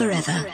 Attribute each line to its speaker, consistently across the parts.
Speaker 1: forever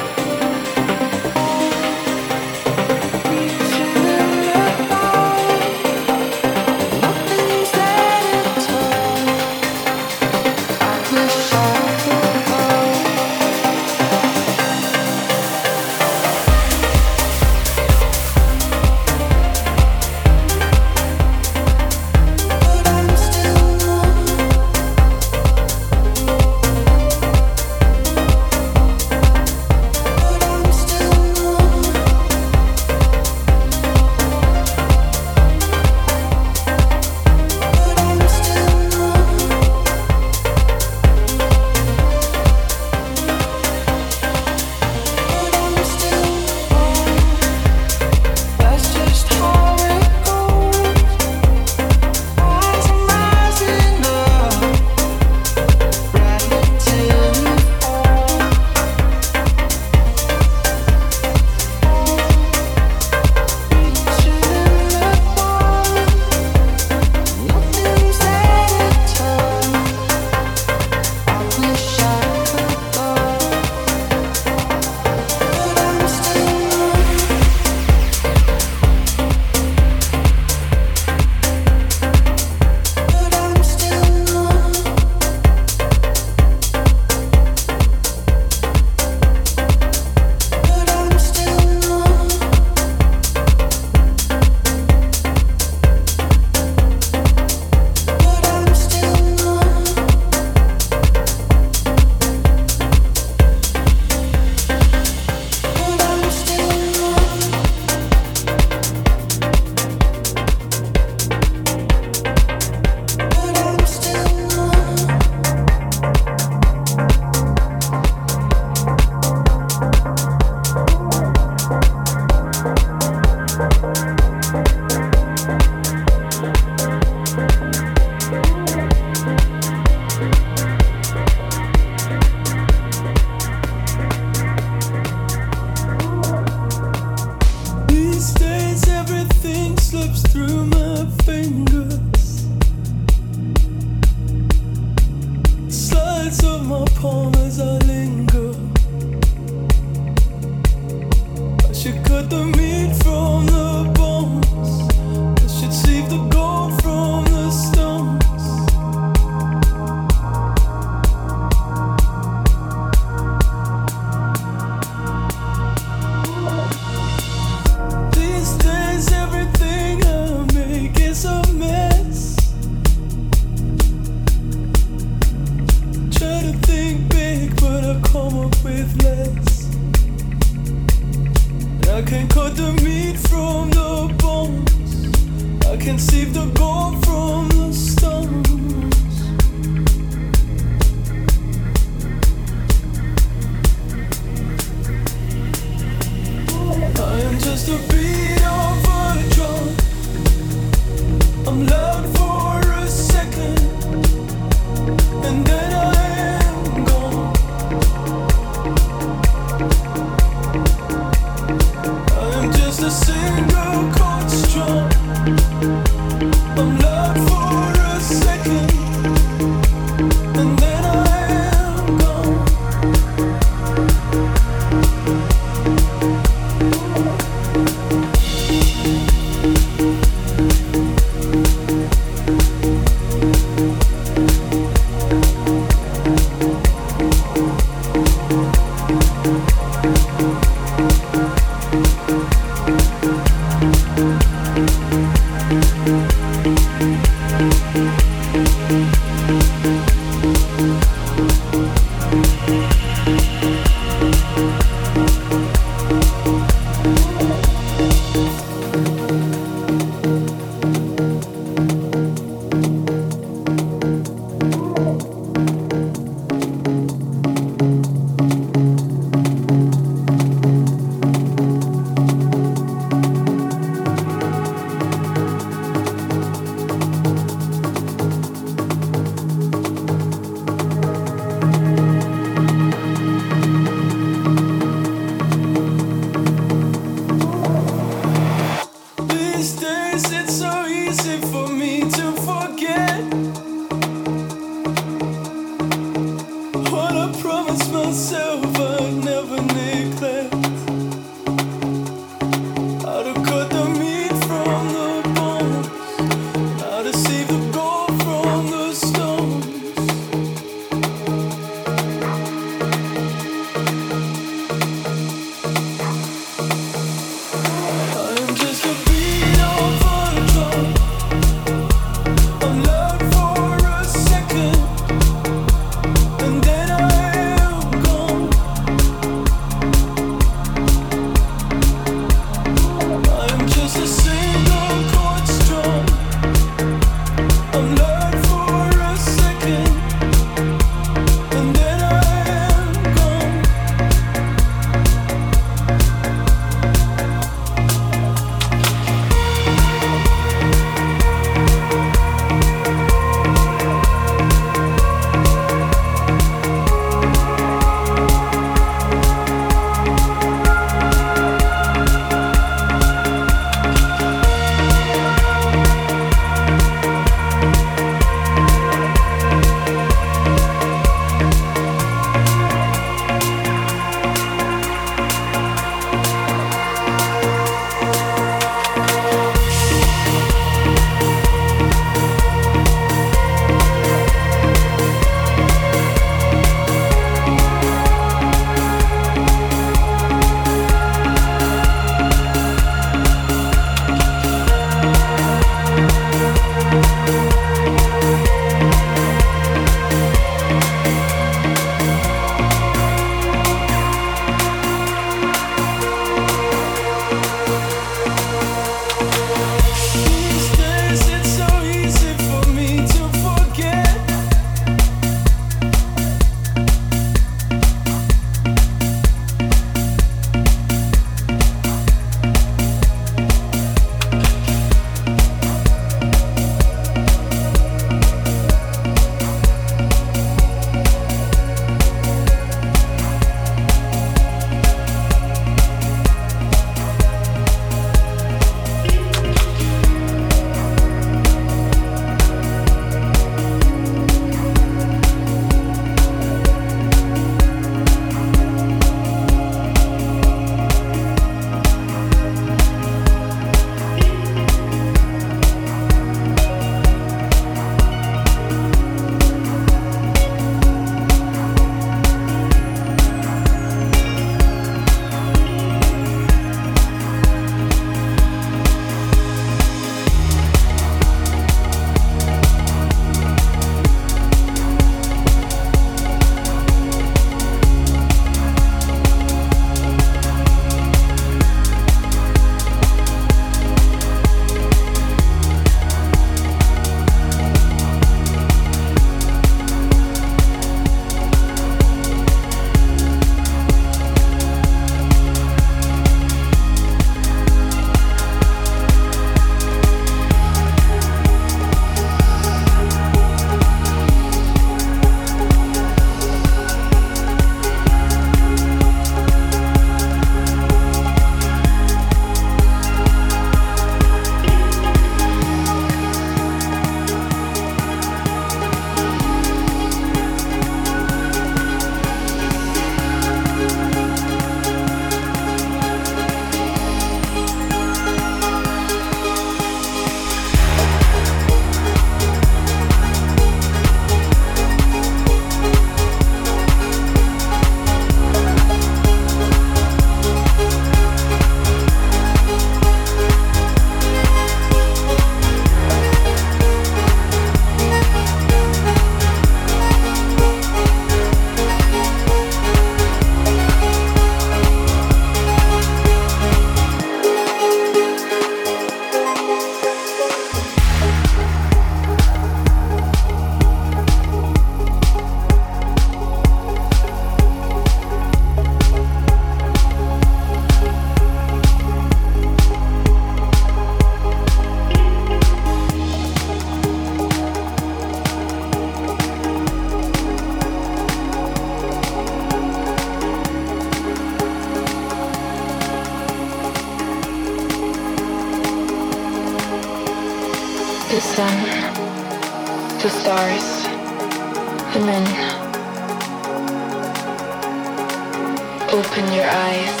Speaker 2: Open your eyes.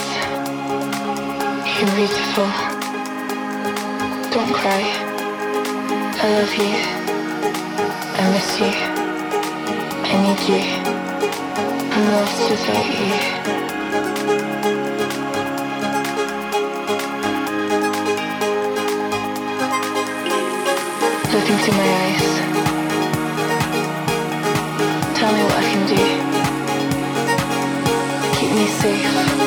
Speaker 2: You're beautiful. Don't cry. I love you. I miss you. I need you. I'm lost without you. Look into my eyes. Tell me what I can do me safe.